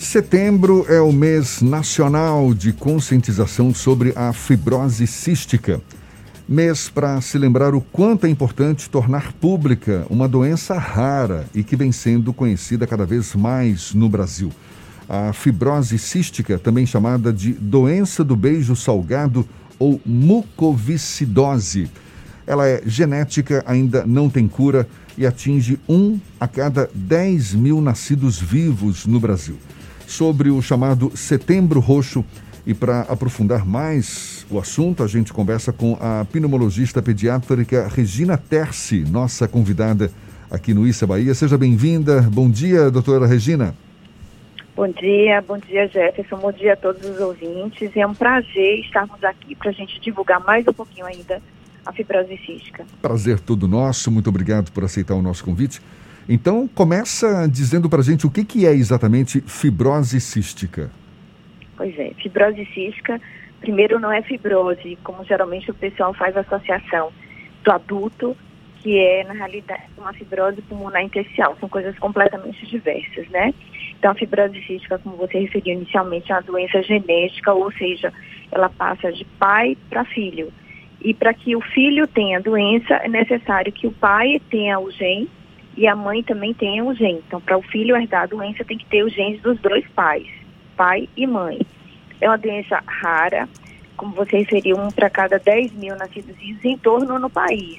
Setembro é o mês nacional de conscientização sobre a fibrose cística. Mês para se lembrar o quanto é importante tornar pública uma doença rara e que vem sendo conhecida cada vez mais no Brasil. A fibrose cística, também chamada de doença do beijo salgado ou mucoviscidose. Ela é genética, ainda não tem cura e atinge um a cada 10 mil nascidos vivos no Brasil sobre o chamado Setembro Roxo. E para aprofundar mais o assunto, a gente conversa com a pneumologista pediátrica Regina Terci, nossa convidada aqui no Issa Bahia. Seja bem-vinda. Bom dia, doutora Regina. Bom dia, bom dia, Jefferson. Bom dia a todos os ouvintes. É um prazer estarmos aqui para a gente divulgar mais um pouquinho ainda a fibrose cística. Prazer todo nosso. Muito obrigado por aceitar o nosso convite. Então, começa dizendo para a gente o que, que é exatamente fibrose cística. Pois é, fibrose cística, primeiro não é fibrose, como geralmente o pessoal faz associação do adulto, que é, na realidade, uma fibrose pulmonar intersticial. São coisas completamente diversas, né? Então, a fibrose cística, como você referiu inicialmente, é uma doença genética, ou seja, ela passa de pai para filho. E para que o filho tenha a doença, é necessário que o pai tenha o gene e a mãe também tem o gene. Então, para o filho herdar a doença, tem que ter os genes dos dois pais, pai e mãe. É uma doença rara, como você referiu, um para cada 10 mil nascidos em torno no país.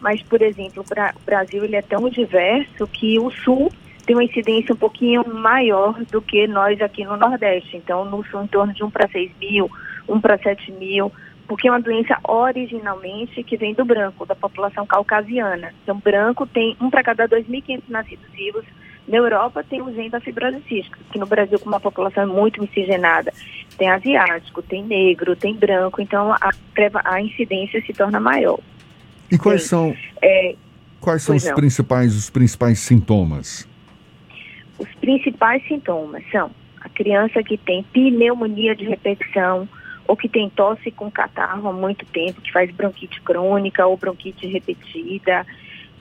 Mas, por exemplo, o Brasil ele é tão diverso que o Sul tem uma incidência um pouquinho maior do que nós aqui no Nordeste. Então, no Sul, em torno de 1 para 6 mil, 1 para 7 mil porque é uma doença originalmente que vem do branco, da população caucasiana. Então, branco tem um para cada 2.500 nascidos vivos. Na Europa tem o gene da fibrose cística, que no Brasil, com uma população é muito miscigenada, tem asiático, tem negro, tem branco, então a, a incidência se torna maior. E quais Sim. são, é, quais são os principais, os principais sintomas? Os principais sintomas são a criança que tem pneumonia de repetição, ou que tem tosse com catarro há muito tempo, que faz bronquite crônica ou bronquite repetida,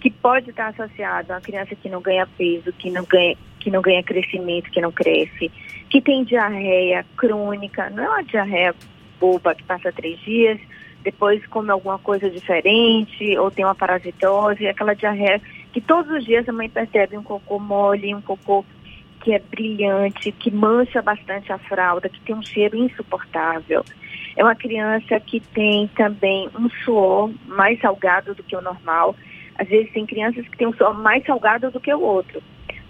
que pode estar associado a uma criança que não ganha peso, que não ganha, que não ganha crescimento, que não cresce, que tem diarreia crônica, não é uma diarreia boba que passa três dias, depois come alguma coisa diferente, ou tem uma parasitose, aquela diarreia que todos os dias a mãe percebe um cocô mole, um cocô que é brilhante, que mancha bastante a fralda, que tem um cheiro insuportável. É uma criança que tem também um suor mais salgado do que o normal. Às vezes tem crianças que têm um suor mais salgado do que o outro.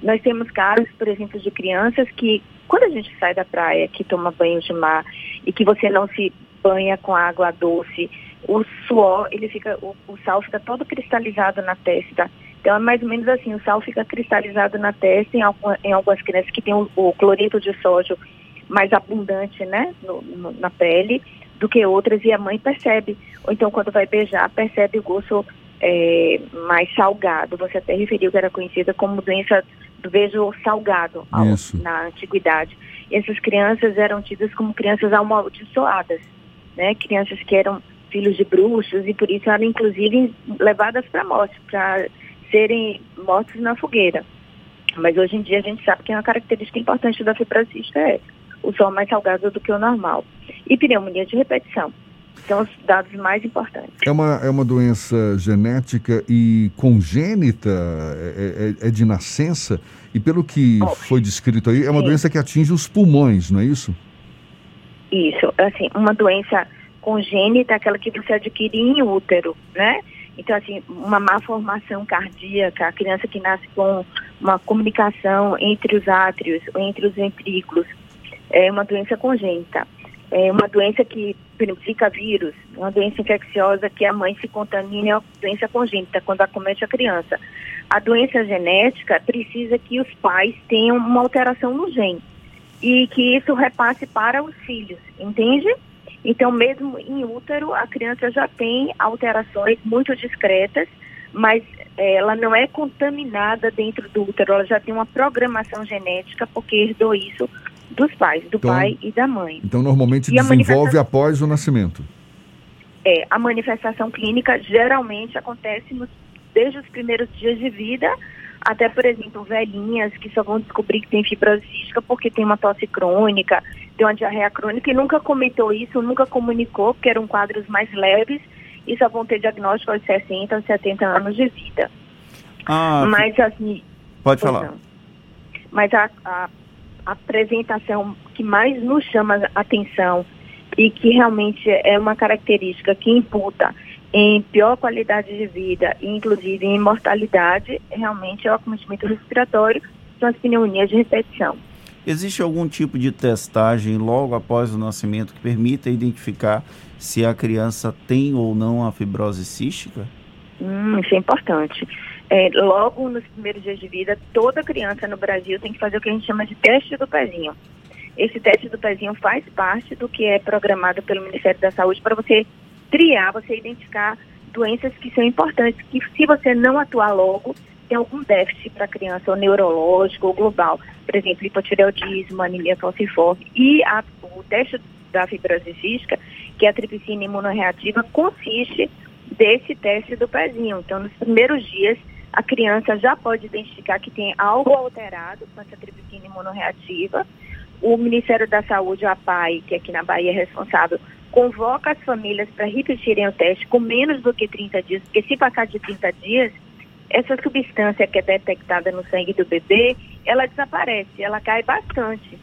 Nós temos casos, por exemplo, de crianças que, quando a gente sai da praia, que toma banho de mar e que você não se banha com água doce, o suor, ele fica, o, o sal fica todo cristalizado na testa então é mais ou menos assim, o sal fica cristalizado na testa em, alguma, em algumas crianças que têm o, o, cloreto de sódio mais abundante, né, no, no, na pele, do que outras, e a mãe percebe. Ou então quando vai beijar, percebe o gosto é, mais salgado. Você até referiu que era conhecida como doença do beijo salgado ao, na antiguidade. E essas crianças eram tidas como crianças amaldiçoadas, né? Crianças que eram filhos de bruxos e por isso eram inclusive levadas para a morte, para serem mortos na fogueira. Mas hoje em dia a gente sabe que uma característica importante da fibrosista é o sol mais salgado do que o normal. E pneumonia de repetição. São os dados mais importantes. É uma, é uma doença genética e congênita, é, é, é de nascença, e pelo que oh, foi descrito aí, é uma sim. doença que atinge os pulmões, não é isso? Isso, assim, uma doença congênita, aquela que você adquire em útero, né? Então, assim, uma má formação cardíaca, a criança que nasce com uma comunicação entre os átrios, entre os ventrículos, é uma doença congênita. É uma doença que, fica vírus, uma doença infecciosa que a mãe se contamina, é uma doença congênita, quando acomete a criança. A doença genética precisa que os pais tenham uma alteração no gene e que isso repasse para os filhos, entende? Então, mesmo em útero, a criança já tem alterações muito discretas, mas é, ela não é contaminada dentro do útero, ela já tem uma programação genética porque herdou isso dos pais, do então, pai e da mãe. Então, normalmente e desenvolve após o nascimento. É, a manifestação clínica geralmente acontece nos, desde os primeiros dias de vida Até, por exemplo, velhinhas que só vão descobrir que tem fibrose cística porque tem uma tosse crônica, tem uma diarreia crônica e nunca comentou isso, nunca comunicou, porque eram quadros mais leves e só vão ter diagnóstico aos 60, aos 70 anos de vida. Ah, Mas assim. Pode falar. Não. Mas a, a, a apresentação que mais nos chama a atenção e que realmente é uma característica que imputa em pior qualidade de vida, inclusive em mortalidade, realmente é o acometimento respiratório, são as pneumonias de repetição. Existe algum tipo de testagem logo após o nascimento que permita identificar se a criança tem ou não a fibrose cística? Hum, isso é importante. É, logo nos primeiros dias de vida, toda criança no Brasil tem que fazer o que a gente chama de teste do pezinho. Esse teste do pezinho faz parte do que é programado pelo Ministério da Saúde para você triar, você identificar doenças que são importantes, que se você não atuar logo, tem algum déficit para a criança, ou neurológico, ou global. Por exemplo, hipotireoidismo, anemia falciforme. E a, o teste da fibrose cística, que é a tripsina imunorreativa, consiste desse teste do pezinho. Então, nos primeiros dias, a criança já pode identificar que tem algo alterado com essa tripsina imunorreativa. O Ministério da Saúde, a PAI, que aqui na Bahia é responsável convoca as famílias para repetirem o teste com menos do que 30 dias, porque se passar de 30 dias, essa substância que é detectada no sangue do bebê, ela desaparece, ela cai bastante.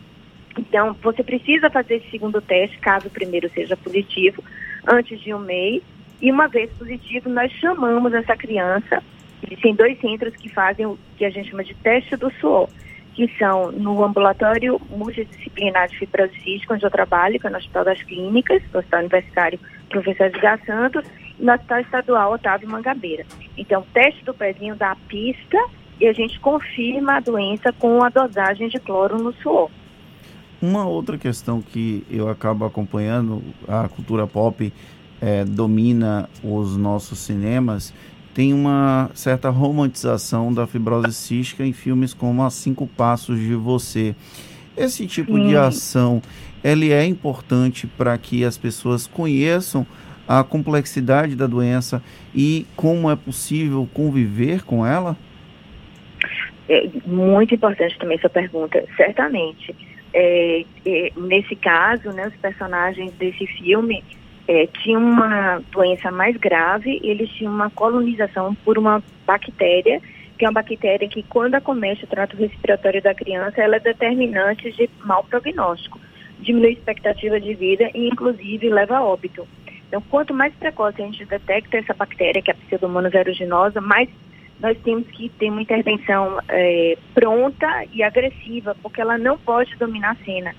Então, você precisa fazer esse segundo teste, caso o primeiro seja positivo, antes de um mês. E uma vez positivo, nós chamamos essa criança. Existem dois centros que fazem o que a gente chama de teste do suor que são no ambulatório multidisciplinar de fibrose cística, onde eu trabalho, que é no Hospital das Clínicas, no Hospital Universitário Professor Edgar Santos, no Hospital Estadual Otávio Mangabeira. Então, o teste do pezinho dá a pista e a gente confirma a doença com a dosagem de cloro no suor. Uma outra questão que eu acabo acompanhando, a cultura pop é, domina os nossos cinemas, tem uma certa romantização da fibrose cística em filmes como A Cinco Passos de Você. Esse tipo Sim. de ação, ele é importante para que as pessoas conheçam a complexidade da doença e como é possível conviver com ela? É muito importante também essa pergunta, certamente. É, é, nesse caso, né, os personagens desse filme é, tinha uma doença mais grave, eles tinham uma colonização por uma bactéria, que é uma bactéria que, quando acomete o trato respiratório da criança, ela é determinante de mau prognóstico, diminui a expectativa de vida e, inclusive, leva a óbito. Então, quanto mais precoce a gente detecta essa bactéria, que é a pseudomonas aeruginosa, mais nós temos que ter uma intervenção é, pronta e agressiva, porque ela não pode dominar a cena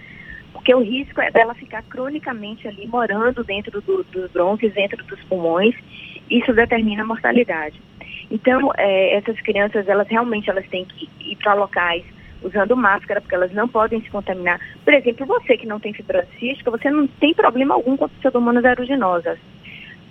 porque o risco é dela ficar cronicamente ali morando dentro do, dos brônquios, dentro dos pulmões, isso determina a mortalidade. Então, é, essas crianças, elas realmente elas têm que ir para locais usando máscara, porque elas não podem se contaminar. Por exemplo, você que não tem fibrose cística, você não tem problema algum com pseudomonas aeruginosas,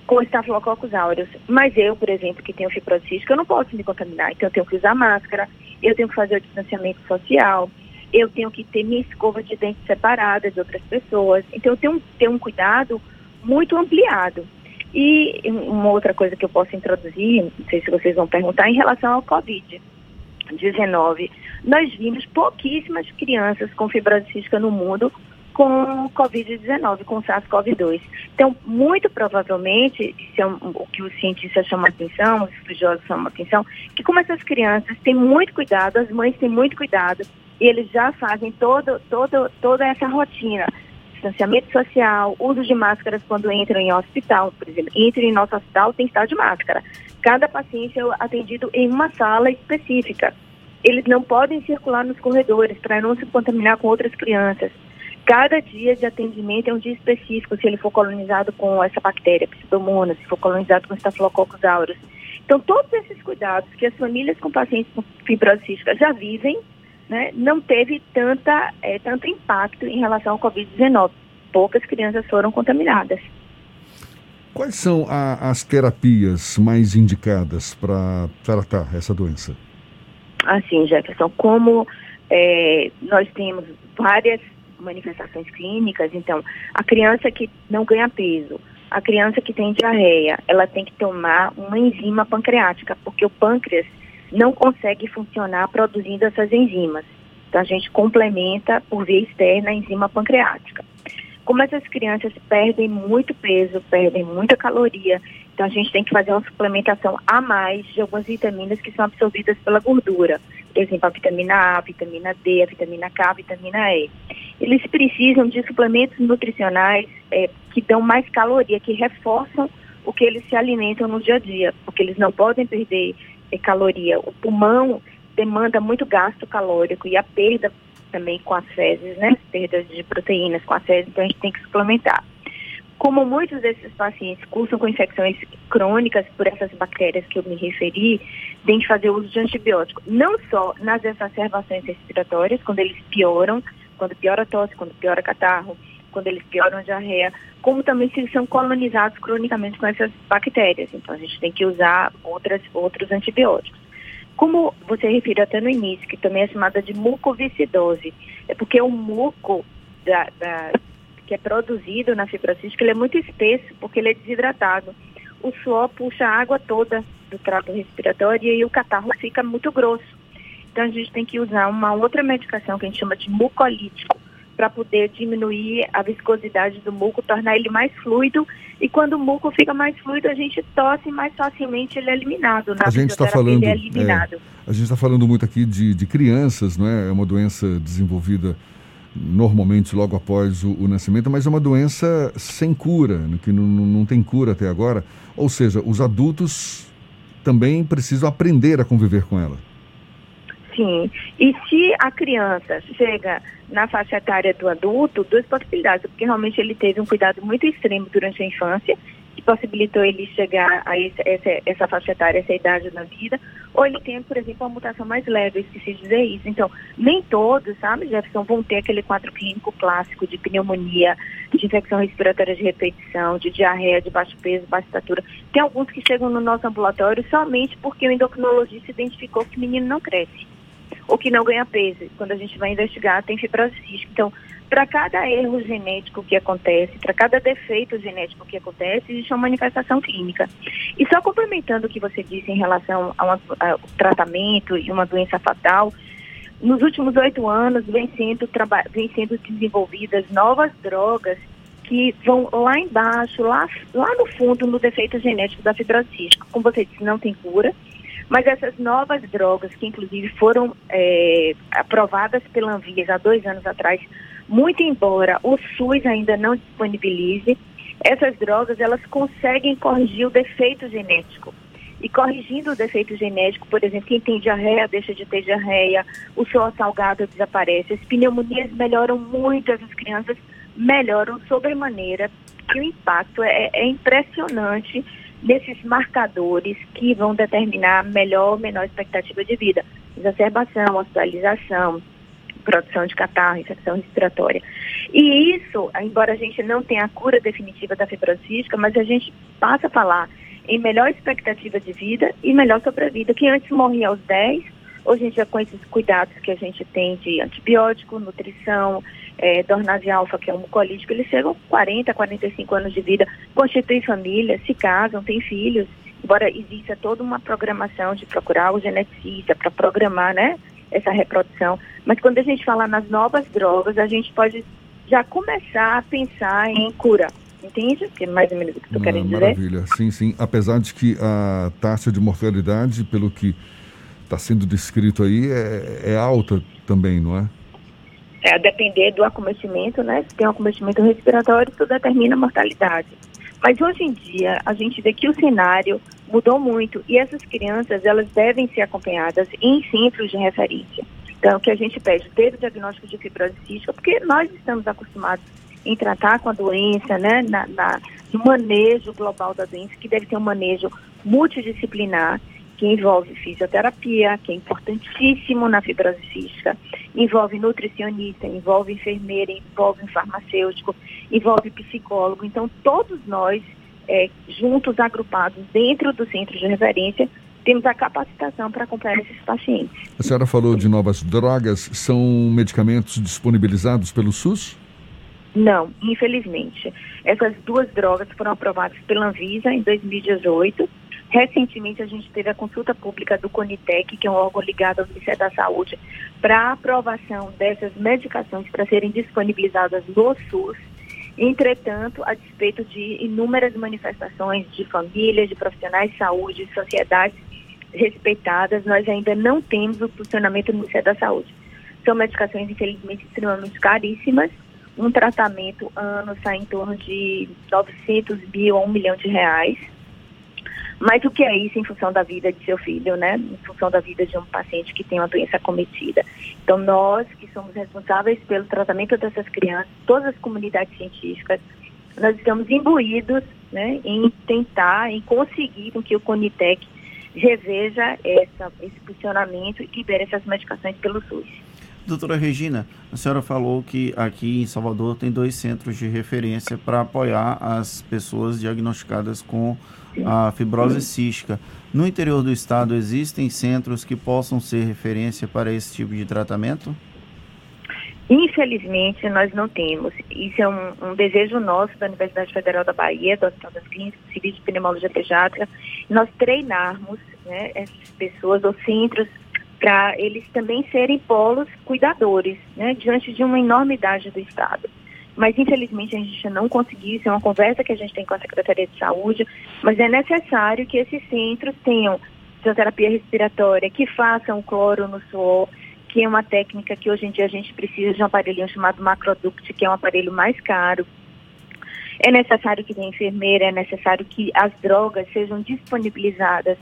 com estafilococcus aureus. Mas eu, por exemplo, que tenho fibrose cística, eu não posso me contaminar. Então, eu tenho que usar máscara, eu tenho que fazer o distanciamento social, eu tenho que ter minha escova de dente separada de outras pessoas. Então, eu tenho, tenho um cuidado muito ampliado. E uma outra coisa que eu posso introduzir, não sei se vocês vão perguntar, em relação ao Covid-19. Nós vimos pouquíssimas crianças com fibrose cística no mundo com Covid-19, com SARS-CoV-2. Então, muito provavelmente, isso é o que os cientistas chamam atenção, os estudiosos chamam atenção, que como essas crianças têm muito cuidado, as mães têm muito cuidado, e eles já fazem todo, todo, toda essa rotina. Distanciamento social, uso de máscaras quando entram em hospital, por exemplo. Entram em nosso hospital, tem que estar de máscara. Cada paciente é atendido em uma sala específica. Eles não podem circular nos corredores para não se contaminar com outras crianças. Cada dia de atendimento é um dia específico, se ele for colonizado com essa bactéria, pseudomonas, se for colonizado com estafilococcus aureus. Então, todos esses cuidados que as famílias com pacientes com fibrose cística já vivem, né, não teve tanta, é, tanto impacto em relação ao Covid-19. Poucas crianças foram contaminadas. Quais são a, as terapias mais indicadas para tratar essa doença? Assim, Jefferson, como é, nós temos várias manifestações clínicas, então, a criança que não ganha peso, a criança que tem diarreia, ela tem que tomar uma enzima pancreática, porque o pâncreas não consegue funcionar produzindo essas enzimas. Então, a gente complementa por via externa a enzima pancreática. Como essas crianças perdem muito peso, perdem muita caloria, então a gente tem que fazer uma suplementação a mais de algumas vitaminas que são absorvidas pela gordura. Por exemplo, a vitamina A, a vitamina D, a vitamina K, a vitamina E. Eles precisam de suplementos nutricionais é, que dão mais caloria, que reforçam o que eles se alimentam no dia a dia, porque eles não podem perder é, caloria. O pulmão demanda muito gasto calórico e a perda também com as fezes, né? Perda de proteínas com as fezes, então a gente tem que suplementar. Como muitos desses pacientes cursam com infecções crônicas por essas bactérias que eu me referi, tem que fazer uso de antibiótico. Não só nas exacerbações respiratórias, quando eles pioram, quando piora a tosse, quando piora catarro, quando eles pioram a diarreia, como também se são colonizados cronicamente com essas bactérias. Então a gente tem que usar outras, outros antibióticos. Como você referiu até no início, que também é chamada de mucoviscidose, é porque o muco da, da, que é produzido na fibrocística ele é muito espesso, porque ele é desidratado. O suor puxa a água toda do trato respiratório e aí o catarro fica muito grosso. Então a gente tem que usar uma outra medicação que a gente chama de mucolítico, para poder diminuir a viscosidade do muco, tornar ele mais fluido. E quando o muco fica mais fluido, a gente tosse mais facilmente ele é eliminado. Na a gente está falando, é. É, a gente está falando muito aqui de, de crianças, não é? É uma doença desenvolvida normalmente logo após o, o, nascimento, mas é uma doença sem cura, né? que não, não tem cura até agora. Ou seja, os adultos também precisam aprender a conviver com ela. Sim. E se a criança chega na faixa etária do adulto, duas possibilidades, porque realmente ele teve um cuidado muito extremo durante a infância, que possibilitou ele chegar a esse, essa, essa faixa etária, essa idade da vida, ou ele tem, por exemplo, uma mutação mais leve, eu esqueci de dizer isso. Então, nem todos, sabe, Jefferson, vão ter aquele quadro clínico clássico de pneumonia, de infecção respiratória de repetição, de diarreia, de baixo peso, baixa estatura. Tem alguns que chegam no nosso ambulatório somente porque o endocrinologista identificou que o menino não cresce ou que não ganha peso. Quando a gente vai investigar, tem fibrose cística. Então, para cada erro genético que acontece, para cada defeito genético que acontece, existe uma manifestação clínica. E só complementando o que você disse em relação ao tratamento e uma doença fatal, nos últimos oito anos vem sendo, vem sendo desenvolvidas novas drogas que vão lá embaixo, lá, lá no fundo, no defeito genético da fibrose cística. Como você disse, não tem cura, mas essas novas drogas, que inclusive foram é, aprovadas pela Anvisa há dois anos atrás, muito embora o SUS ainda não disponibilize, essas drogas elas conseguem corrigir o defeito genético. E corrigindo o defeito genético, por exemplo, quem tem diarreia deixa de ter diarreia, o suor salgado desaparece, as pneumonias melhoram muito, essas crianças melhoram sobremaneira, que o impacto é, é impressionante desses marcadores que vão determinar melhor ou menor expectativa de vida. Exacerbação, hospitalização, produção de catarro, infecção respiratória. E isso, embora a gente não tenha a cura definitiva da fibrose cística, mas a gente passa a falar em melhor expectativa de vida e melhor sobrevida, que antes morria aos 10, hoje a gente já com esses cuidados que a gente tem de antibiótico, nutrição, é, Dornase alfa, que é um mucolítico, eles chegam 40, 45 anos de vida, constituem família, se casam, têm filhos, embora exista toda uma programação de procurar o geneticista para programar, né, essa reprodução. Mas quando a gente fala nas novas drogas, a gente pode já começar a pensar em cura. Entende? Que é mais ou menos o que tu ah, querendo dizer. Maravilha, sim, sim. Apesar de que a taxa de mortalidade, pelo que está sendo descrito aí, é, é alta também, não é? É, a depender do acometimento, né? Se tem um acometimento respiratório, isso determina a mortalidade. Mas hoje em dia, a gente vê que o cenário mudou muito e essas crianças, elas devem ser acompanhadas em centros de referência. Então, o que a gente pede, ter o diagnóstico de fibrose cística, porque nós estamos acostumados em tratar com a doença, né, na, na, no manejo global da doença, que deve ter um manejo multidisciplinar, que envolve fisioterapia, que é importantíssimo na fibrose cística, envolve nutricionista, envolve enfermeira, envolve farmacêutico, envolve psicólogo. Então, todos nós, é, juntos, agrupados dentro do centro de referência, temos a capacitação para acompanhar esses pacientes. A senhora falou de novas drogas, são medicamentos disponibilizados pelo SUS? Não, infelizmente. Essas duas drogas foram aprovadas pela Anvisa em 2018 Recentemente, a gente teve a consulta pública do CONITEC, que é um órgão ligado ao Ministério da Saúde, para aprovação dessas medicações para serem disponibilizadas no SUS. Entretanto, a despeito de inúmeras manifestações de famílias, de profissionais de saúde, de sociedades respeitadas, nós ainda não temos o funcionamento do Ministério da Saúde. São medicações, infelizmente, extremamente caríssimas. Um tratamento ano sai em torno de 900 mil a 1 milhão de reais. Mas o que é isso em função da vida de seu filho, né? Em função da vida de um paciente que tem uma doença cometida. Então, nós que somos responsáveis pelo tratamento dessas crianças, todas as comunidades científicas, nós estamos imbuídos né, em tentar, em conseguir com que o Conitec reveja essa, esse funcionamento e libere essas medicações pelo SUS. Doutora Regina, a senhora falou que aqui em Salvador tem dois centros de referência para apoiar as pessoas diagnosticadas com a fibrose cística. No interior do estado, existem centros que possam ser referência para esse tipo de tratamento? Infelizmente, nós não temos. Isso é um, um, desejo nosso da Universidade Federal da Bahia, do Hospital das Clínicas, Serviço de Pneumologia Pediátrica, nós treinarmos né, essas pessoas, os centros, para eles também serem polos cuidadores, né, diante de uma enormidade do Estado mas infelizmente a gente não conseguiu, isso é uma conversa que a gente tem com a Secretaria de Saúde, mas é necessário que esses centros tenham fisioterapia respiratória, que façam cloro no suor, que é uma técnica que hoje em dia a gente precisa de um aparelhinho chamado macroduct, que é um aparelho mais caro. É necessário que tenha enfermeira, é necessário que as drogas sejam disponibilizadas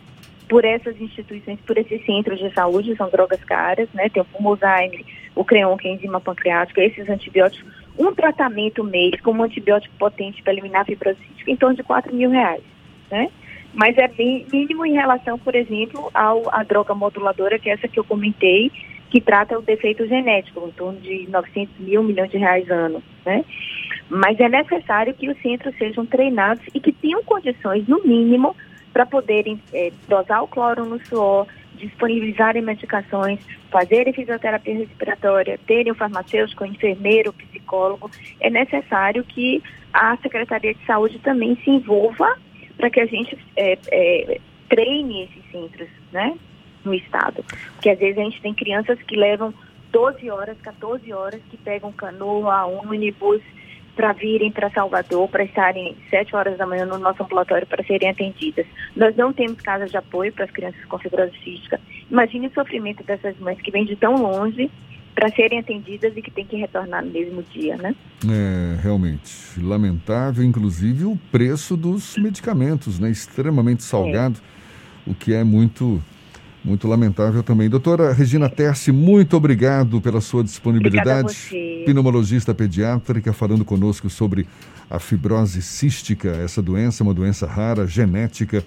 por essas instituições, por esses centros de saúde, são drogas caras, né? Tem o Pulmozyme, o Creon, que é enzima pancreática, esses antibióticos um tratamento mês com um antibiótico potente para eliminar fibrose em torno de 4 mil reais, né? Mas é bem mínimo em relação, por exemplo, ao, à droga moduladora, que é essa que eu comentei, que trata o defeito genético, em torno de 900 mil milhões de reais ano, né? Mas é necessário que os centros sejam treinados e que tenham condições, no mínimo, para poderem é, dosar o cloro no suor, disponibilizarem medicações, fazerem fisioterapia respiratória, terem o farmacêutico, o enfermeiro, o psicólogo, é necessário que a Secretaria de Saúde também se envolva para que a gente é, é, treine esses centros, né, no estado. Porque às vezes a gente tem crianças que levam 12 horas, 14 horas, que pegam canoa, ônibus, para virem para Salvador, para estarem sete horas da manhã no nosso ambulatório para serem atendidas. Nós não temos casas de apoio para as crianças com fibrose cística. Imagine o sofrimento dessas mães que vêm de tão longe para serem atendidas e que têm que retornar no mesmo dia, né? É, realmente. Lamentável, inclusive, o preço dos medicamentos, né? Extremamente salgado, é. o que é muito muito lamentável também. Doutora Regina Terce, muito obrigado pela sua disponibilidade. Pneumologista pediátrica, falando conosco sobre a fibrose cística. Essa doença é uma doença rara, genética,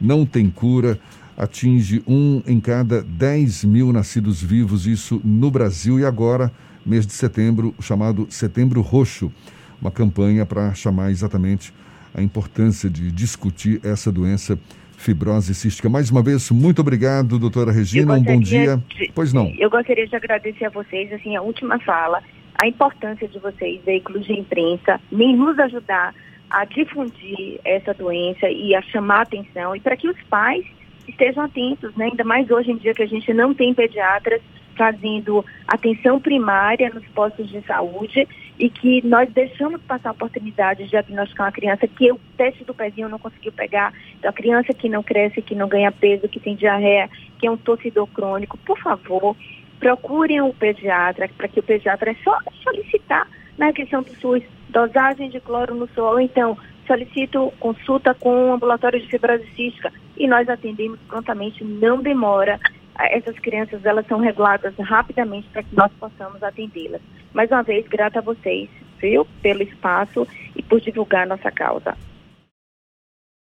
não tem cura, atinge um em cada 10 mil nascidos vivos, isso no Brasil. E agora, mês de setembro, chamado Setembro Roxo, uma campanha para chamar exatamente a importância de discutir essa doença fibrose cística. Mais uma vez, muito obrigado, doutora Regina. Um bom dia. De, pois não. Eu gostaria de agradecer a vocês, assim, a última fala, a importância de vocês, veículos de imprensa, em nos ajudar a difundir essa doença e a chamar a atenção e para que os pais estejam atentos, né? ainda mais hoje em dia que a gente não tem pediatras fazendo atenção primária nos postos de saúde e que nós deixamos passar a oportunidade de diagnosticar uma criança que o teste do pezinho não conseguiu pegar, então a criança que não cresce, que não ganha peso, que tem diarreia, que é um torcedor crônico, por favor, procurem o pediatra, para que o pediatra é só solicitar na questão do SUS, dosagem de cloro no suor, então solicito consulta com o ambulatório de fibrose cística. E nós atendemos prontamente, não demora essas crianças elas são reguladas rapidamente para que nós possamos atendê-las. Mais uma vez, grata a vocês, viu, pelo espaço e por divulgar nossa causa.